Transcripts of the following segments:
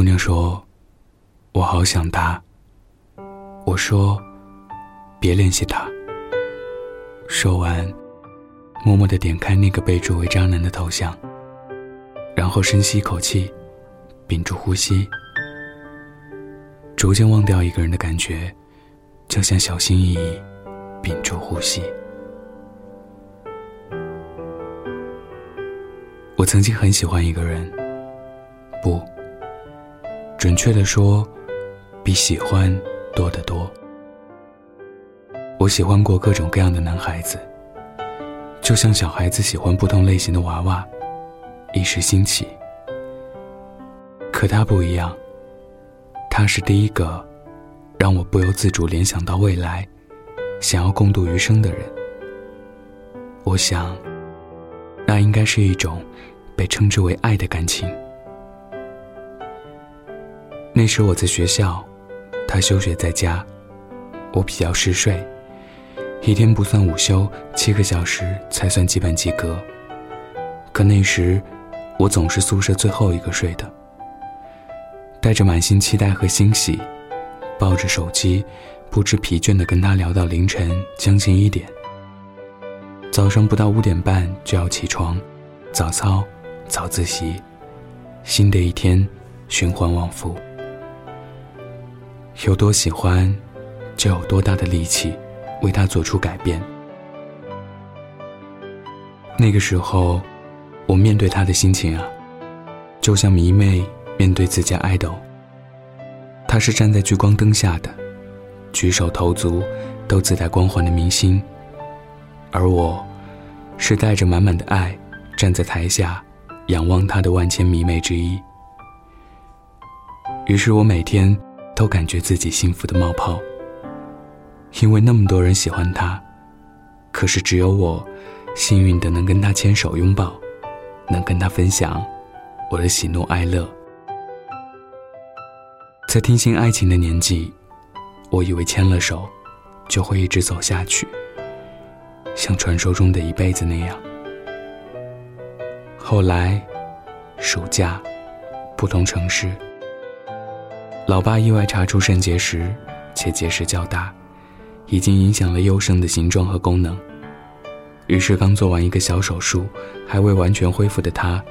姑娘说：“我好想他。”我说：“别联系他。”说完，默默的点开那个备注为渣男的头像，然后深吸一口气，屏住呼吸，逐渐忘掉一个人的感觉，就像小心翼翼屏住呼吸。我曾经很喜欢一个人，不，准确的说，比喜欢多得多。我喜欢过各种各样的男孩子，就像小孩子喜欢不同类型的娃娃，一时兴起。可他不一样，他是第一个让我不由自主联想到未来，想要共度余生的人。我想，那应该是一种被称之为爱的感情。那时我在学校，他休学在家，我比较嗜睡。一天不算午休，七个小时才算基本及格。可那时，我总是宿舍最后一个睡的。带着满心期待和欣喜，抱着手机，不知疲倦地跟他聊到凌晨将近一点。早上不到五点半就要起床，早操，早自习，新的一天循环往复。有多喜欢，就有多大的力气。为他做出改变。那个时候，我面对他的心情啊，就像迷妹面对自家爱豆。他是站在聚光灯下的，举手投足都自带光环的明星，而我，是带着满满的爱站在台下，仰望他的万千迷妹之一。于是我每天都感觉自己幸福的冒泡。因为那么多人喜欢他，可是只有我，幸运的能跟他牵手拥抱，能跟他分享我的喜怒哀乐。在听信爱情的年纪，我以为牵了手，就会一直走下去，像传说中的一辈子那样。后来，暑假，不同城市，老爸意外查出肾结石，且结石较大。已经影响了优生的形状和功能，于是刚做完一个小手术，还未完全恢复的他，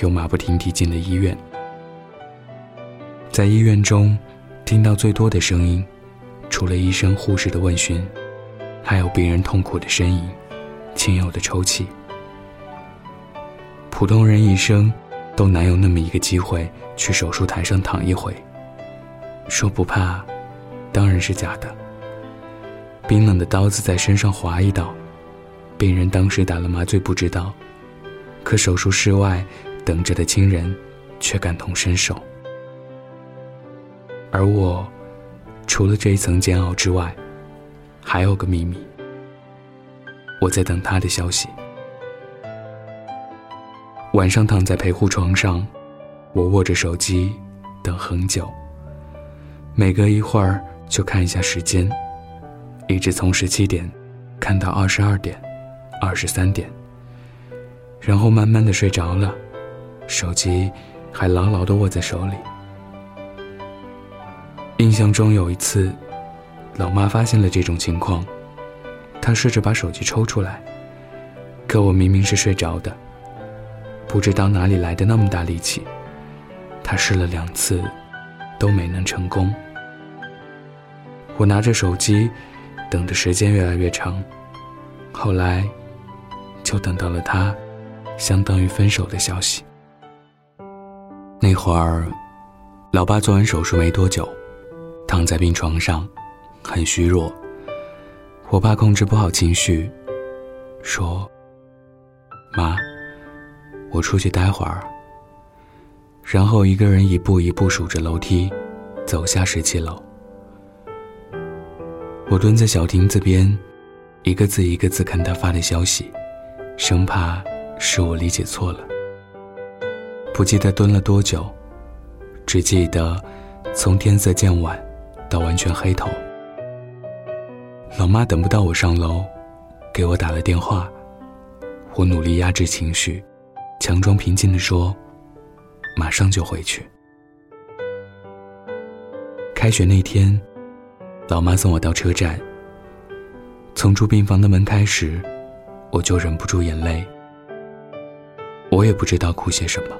又马不停蹄进了医院。在医院中，听到最多的声音，除了医生护士的问询，还有病人痛苦的呻吟，亲友的抽泣。普通人一生，都难有那么一个机会去手术台上躺一回。说不怕，当然是假的。冰冷的刀子在身上划一道，病人当时打了麻醉不知道，可手术室外等着的亲人却感同身受。而我，除了这一层煎熬之外，还有个秘密。我在等他的消息。晚上躺在陪护床上，我握着手机，等很久。每隔一会儿就看一下时间。一直从十七点看到二十二点、二十三点，然后慢慢的睡着了，手机还牢牢的握在手里。印象中有一次，老妈发现了这种情况，她试着把手机抽出来，可我明明是睡着的，不知道哪里来的那么大力气，她试了两次，都没能成功。我拿着手机。等的时间越来越长，后来，就等到了他，相当于分手的消息。那会儿，老爸做完手术没多久，躺在病床上，很虚弱。我爸控制不好情绪，说：“妈，我出去待会儿。”然后一个人一步一步数着楼梯，走下十七楼。我蹲在小亭子边，一个字一个字看他发的消息，生怕是我理解错了。不记得蹲了多久，只记得从天色渐晚到完全黑头。老妈等不到我上楼，给我打了电话。我努力压制情绪，强装平静地说：“马上就回去。”开学那天，老妈送我到车站。从住病房的门开始，我就忍不住眼泪。我也不知道哭些什么，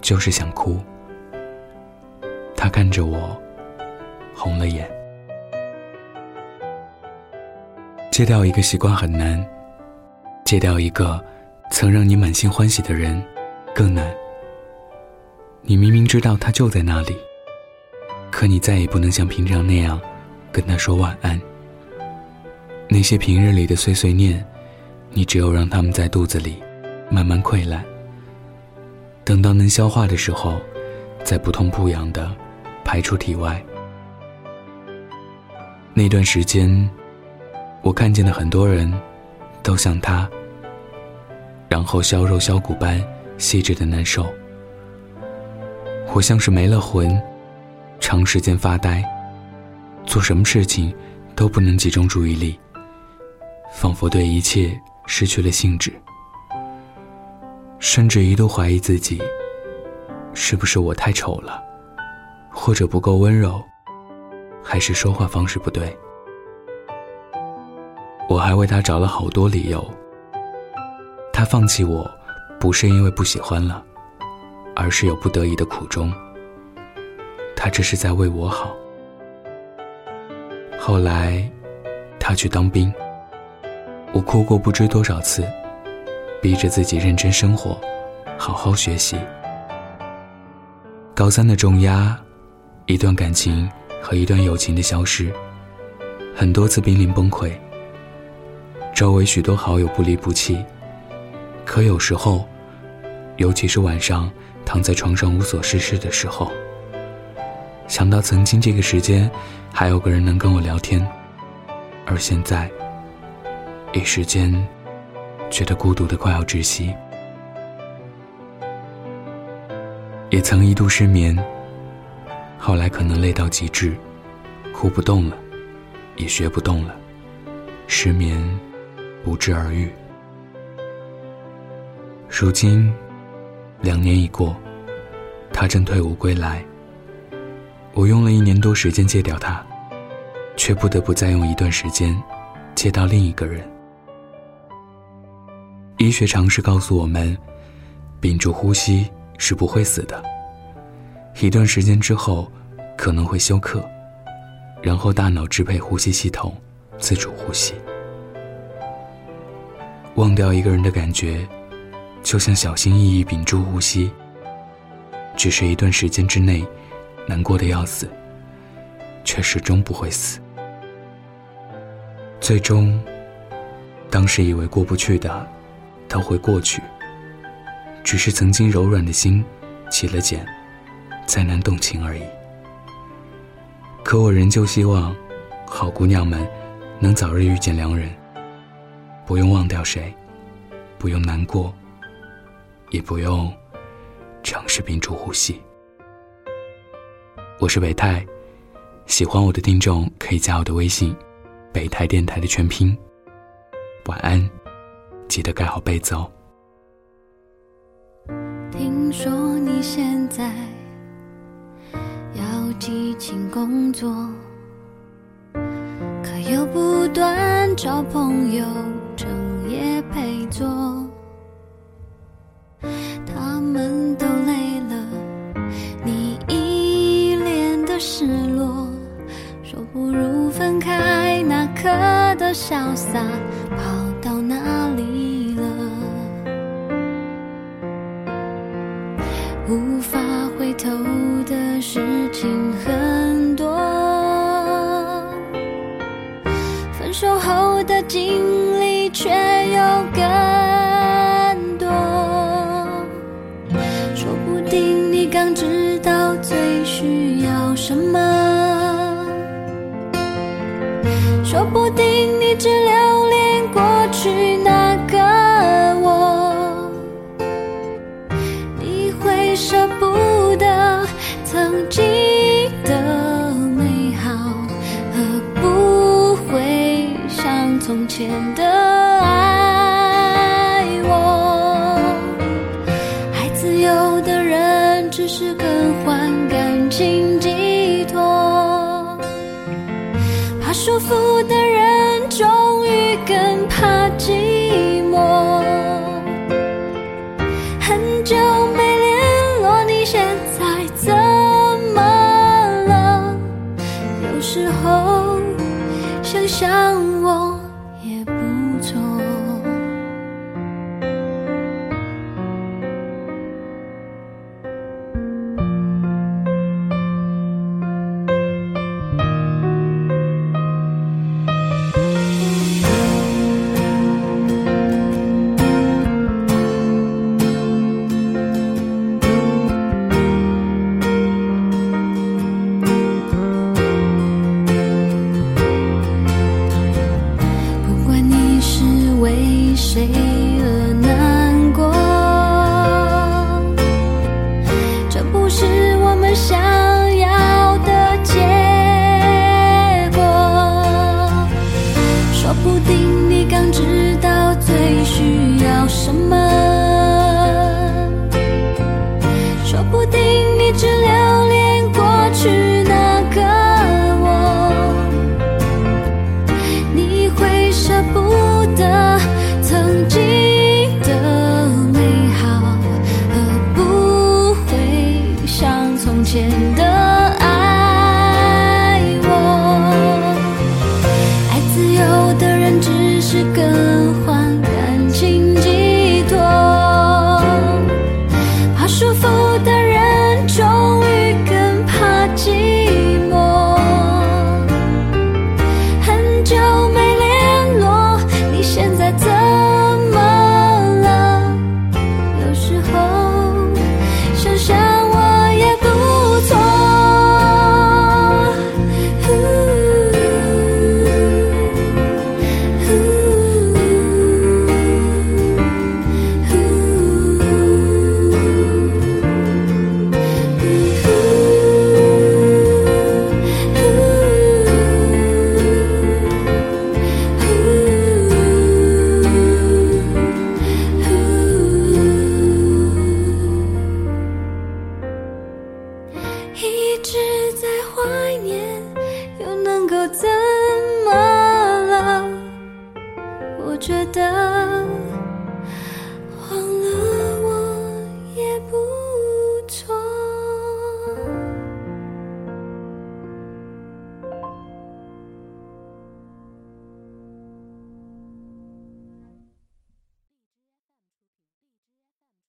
就是想哭。他看着我，红了眼。戒掉一个习惯很难，戒掉一个曾让你满心欢喜的人更难。你明明知道他就在那里，可你再也不能像平常那样跟他说晚安。那些平日里的碎碎念，你只有让他们在肚子里慢慢溃烂，等到能消化的时候，再不痛不痒的排出体外。那段时间，我看见的很多人，都像他，然后削肉削骨般细致的难受。我像是没了魂，长时间发呆，做什么事情都不能集中注意力。仿佛对一切失去了兴致，甚至一度怀疑自己，是不是我太丑了，或者不够温柔，还是说话方式不对？我还为他找了好多理由。他放弃我，不是因为不喜欢了，而是有不得已的苦衷。他这是在为我好。后来，他去当兵。我哭过不知多少次，逼着自己认真生活，好好学习。高三的重压，一段感情和一段友情的消失，很多次濒临崩溃。周围许多好友不离不弃，可有时候，尤其是晚上躺在床上无所事事的时候，想到曾经这个时间还有个人能跟我聊天，而现在。一时间，觉得孤独的快要窒息，也曾一度失眠。后来可能累到极致，哭不动了，也学不动了，失眠不治而愈。如今，两年已过，他正退伍归来。我用了一年多时间戒掉他，却不得不再用一段时间戒到另一个人。医学常识告诉我们，屏住呼吸是不会死的。一段时间之后，可能会休克，然后大脑支配呼吸系统，自主呼吸。忘掉一个人的感觉，就像小心翼翼屏住呼吸。只是一段时间之内，难过的要死，却始终不会死。最终，当时以为过不去的。都会过去，只是曾经柔软的心起了茧，再难动情而已。可我仍旧希望，好姑娘们能早日遇见良人，不用忘掉谁，不用难过，也不用尝试屏住呼吸。我是北泰，喜欢我的听众可以加我的微信，北泰电台的全拼。晚安。记得盖好被子哦。听说你现在要激情工作，可又不断找朋友分手后的经历却有更多。说不定你刚知道最需要什么，说不定你只留恋过去那个我，你会舍不得曾经。从前的爱我，爱自由的人只是更换感情寄托。怕束缚的人，终于更怕寂寞。很久没联络，你现在怎么了？有时候想想